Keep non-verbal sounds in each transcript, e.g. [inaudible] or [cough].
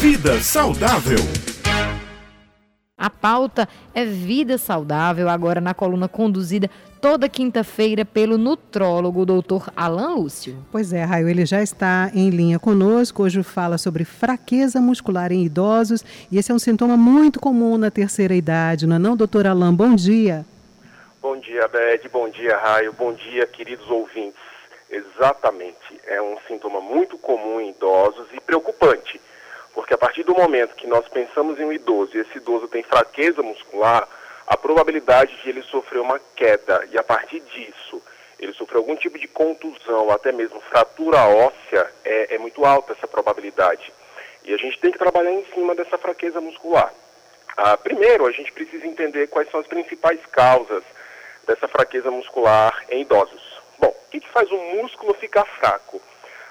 Vida Saudável. A pauta é Vida Saudável, agora na coluna conduzida toda quinta-feira pelo nutrólogo doutor Alain Lúcio. Pois é, Raio, ele já está em linha conosco. Hoje fala sobre fraqueza muscular em idosos e esse é um sintoma muito comum na terceira idade, não é não, doutor Alain? Bom dia. Bom dia, Bed. Bom dia, Raio. Bom dia, queridos ouvintes. Exatamente. É um sintoma muito comum em idosos e preocupante porque a partir do momento que nós pensamos em um idoso e esse idoso tem fraqueza muscular, a probabilidade de ele sofrer uma queda e a partir disso ele sofrer algum tipo de contusão, ou até mesmo fratura óssea, é, é muito alta essa probabilidade. E a gente tem que trabalhar em cima dessa fraqueza muscular. Ah, primeiro, a gente precisa entender quais são as principais causas dessa fraqueza muscular em idosos. Bom, o que, que faz o músculo ficar fraco?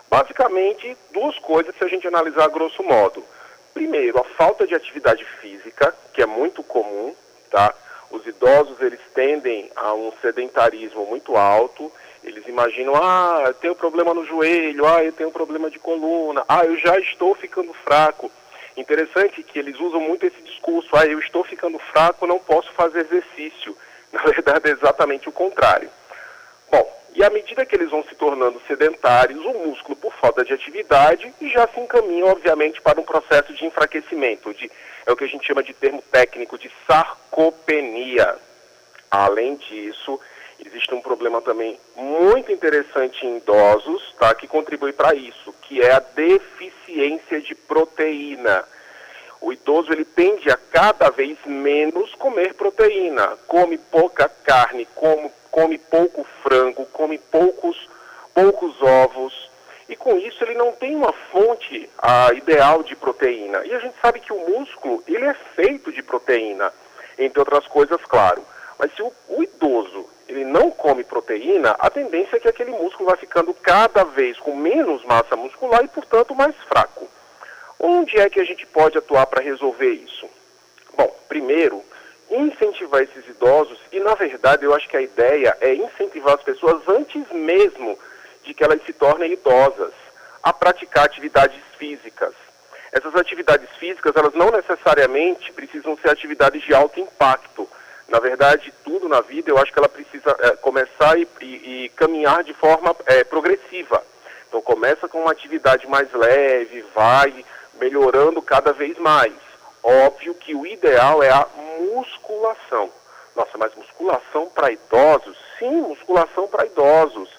Basicamente, duas coisas se a gente analisar grosso modo. Primeiro, a falta de atividade física, que é muito comum, tá? Os idosos, eles tendem a um sedentarismo muito alto, eles imaginam, ah, eu tenho problema no joelho, ah, eu tenho problema de coluna, ah, eu já estou ficando fraco. Interessante que eles usam muito esse discurso, ah, eu estou ficando fraco, não posso fazer exercício. [laughs] Na verdade, é exatamente o contrário. E à medida que eles vão se tornando sedentários, o músculo, por falta de atividade, já se encaminha, obviamente, para um processo de enfraquecimento, de, é o que a gente chama de termo técnico de sarcopenia. Além disso, existe um problema também muito interessante em idosos, tá, que contribui para isso, que é a deficiência de proteína. O idoso ele tende a cada vez menos comer proteína, come pouca carne, come, come pouco frango, come poucos, poucos ovos, e com isso ele não tem uma fonte a, ideal de proteína. E a gente sabe que o músculo ele é feito de proteína, entre outras coisas, claro. Mas se o, o idoso ele não come proteína, a tendência é que aquele músculo vai ficando cada vez com menos massa muscular e, portanto, mais fraco. Onde é que a gente pode atuar para resolver isso? Bom, primeiro, incentivar esses idosos, e na verdade eu acho que a ideia é incentivar as pessoas antes mesmo de que elas se tornem idosas, a praticar atividades físicas. Essas atividades físicas, elas não necessariamente precisam ser atividades de alto impacto. Na verdade, tudo na vida eu acho que ela precisa é, começar e, e, e, caminhar de forma é, progressiva. Então começa com uma atividade mais leve, vai melhorando cada vez mais. Óbvio que o ideal é a musculação. Nossa, mas musculação para idosos? Sim, musculação para idosos.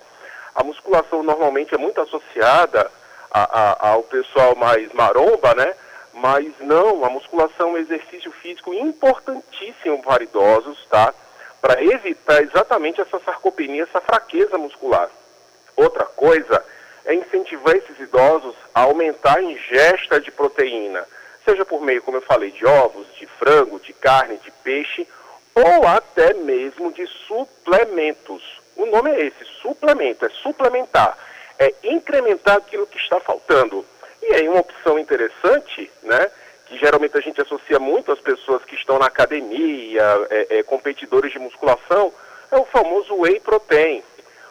A musculação normalmente é muito associada a, a, ao pessoal mais maromba, né? Mas não, a musculação é um exercício físico importantíssimo para idosos, tá? Para evitar exatamente essa sarcopenia, essa fraqueza muscular. Outra coisa é incentivar esses idosos a aumentar a ingesta de proteína, seja por meio, como eu falei, de ovos, de frango, de carne, de peixe, ou até mesmo de suplementos. O nome é esse, suplemento, é suplementar, é incrementar aquilo que está faltando. E aí uma opção interessante, né, que geralmente a gente associa muito às pessoas que estão na academia, é, é, competidores de musculação, é o famoso whey protein.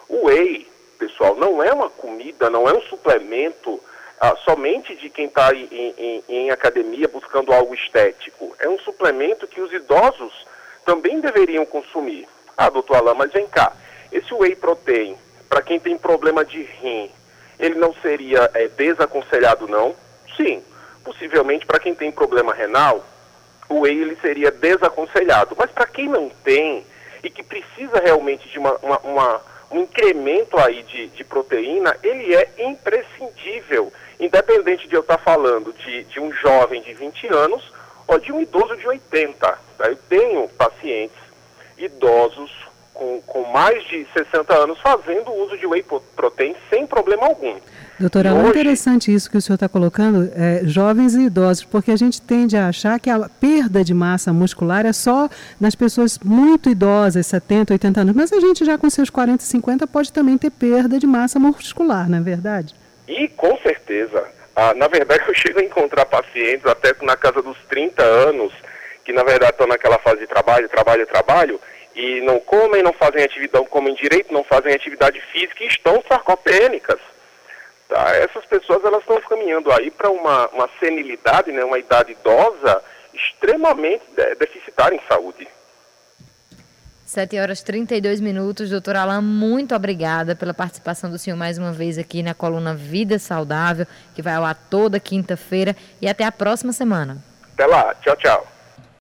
O whey pessoal, não é uma comida, não é um suplemento ah, somente de quem está em, em, em, academia buscando algo estético. É um suplemento que os idosos também deveriam consumir. Ah, doutor Alain, mas vem cá, esse whey protein, para quem tem problema de rim, ele não seria é, desaconselhado não? Sim, possivelmente para quem tem problema renal, o whey ele seria desaconselhado. Mas para quem não tem e que precisa realmente de uma, uma, uma um incremento aí de, de proteína, ele é imprescindível, independente de eu estar falando de, de um jovem de 20 anos ou de um idoso de 80. Tá? Eu tenho pacientes idosos com, com mais de 60 anos fazendo uso de whey protein sem problema algum. Doutora, é interessante isso que o senhor está colocando, é, jovens e idosos, porque a gente tende a achar que a perda de massa muscular é só nas pessoas muito idosas, 70, 80 anos, mas a gente já com seus 40, 50 pode também ter perda de massa muscular, não é verdade? E com certeza. Ah, na verdade, [laughs] eu chego a encontrar pacientes até na casa dos 30 anos, que na verdade estão naquela fase de trabalho, trabalho, trabalho, e não comem, não fazem atividade, comem direito, não fazem atividade física e estão sarcopênicas Tá? Essas pessoas elas estão caminhando aí para uma, uma senilidade, né, uma idade idosa extremamente deficitária em saúde. 7 horas 32 minutos. Doutor Alain, muito obrigada pela participação do senhor mais uma vez aqui na coluna Vida Saudável, que vai ao ar toda quinta-feira. E até a próxima semana. Até lá. Tchau, tchau.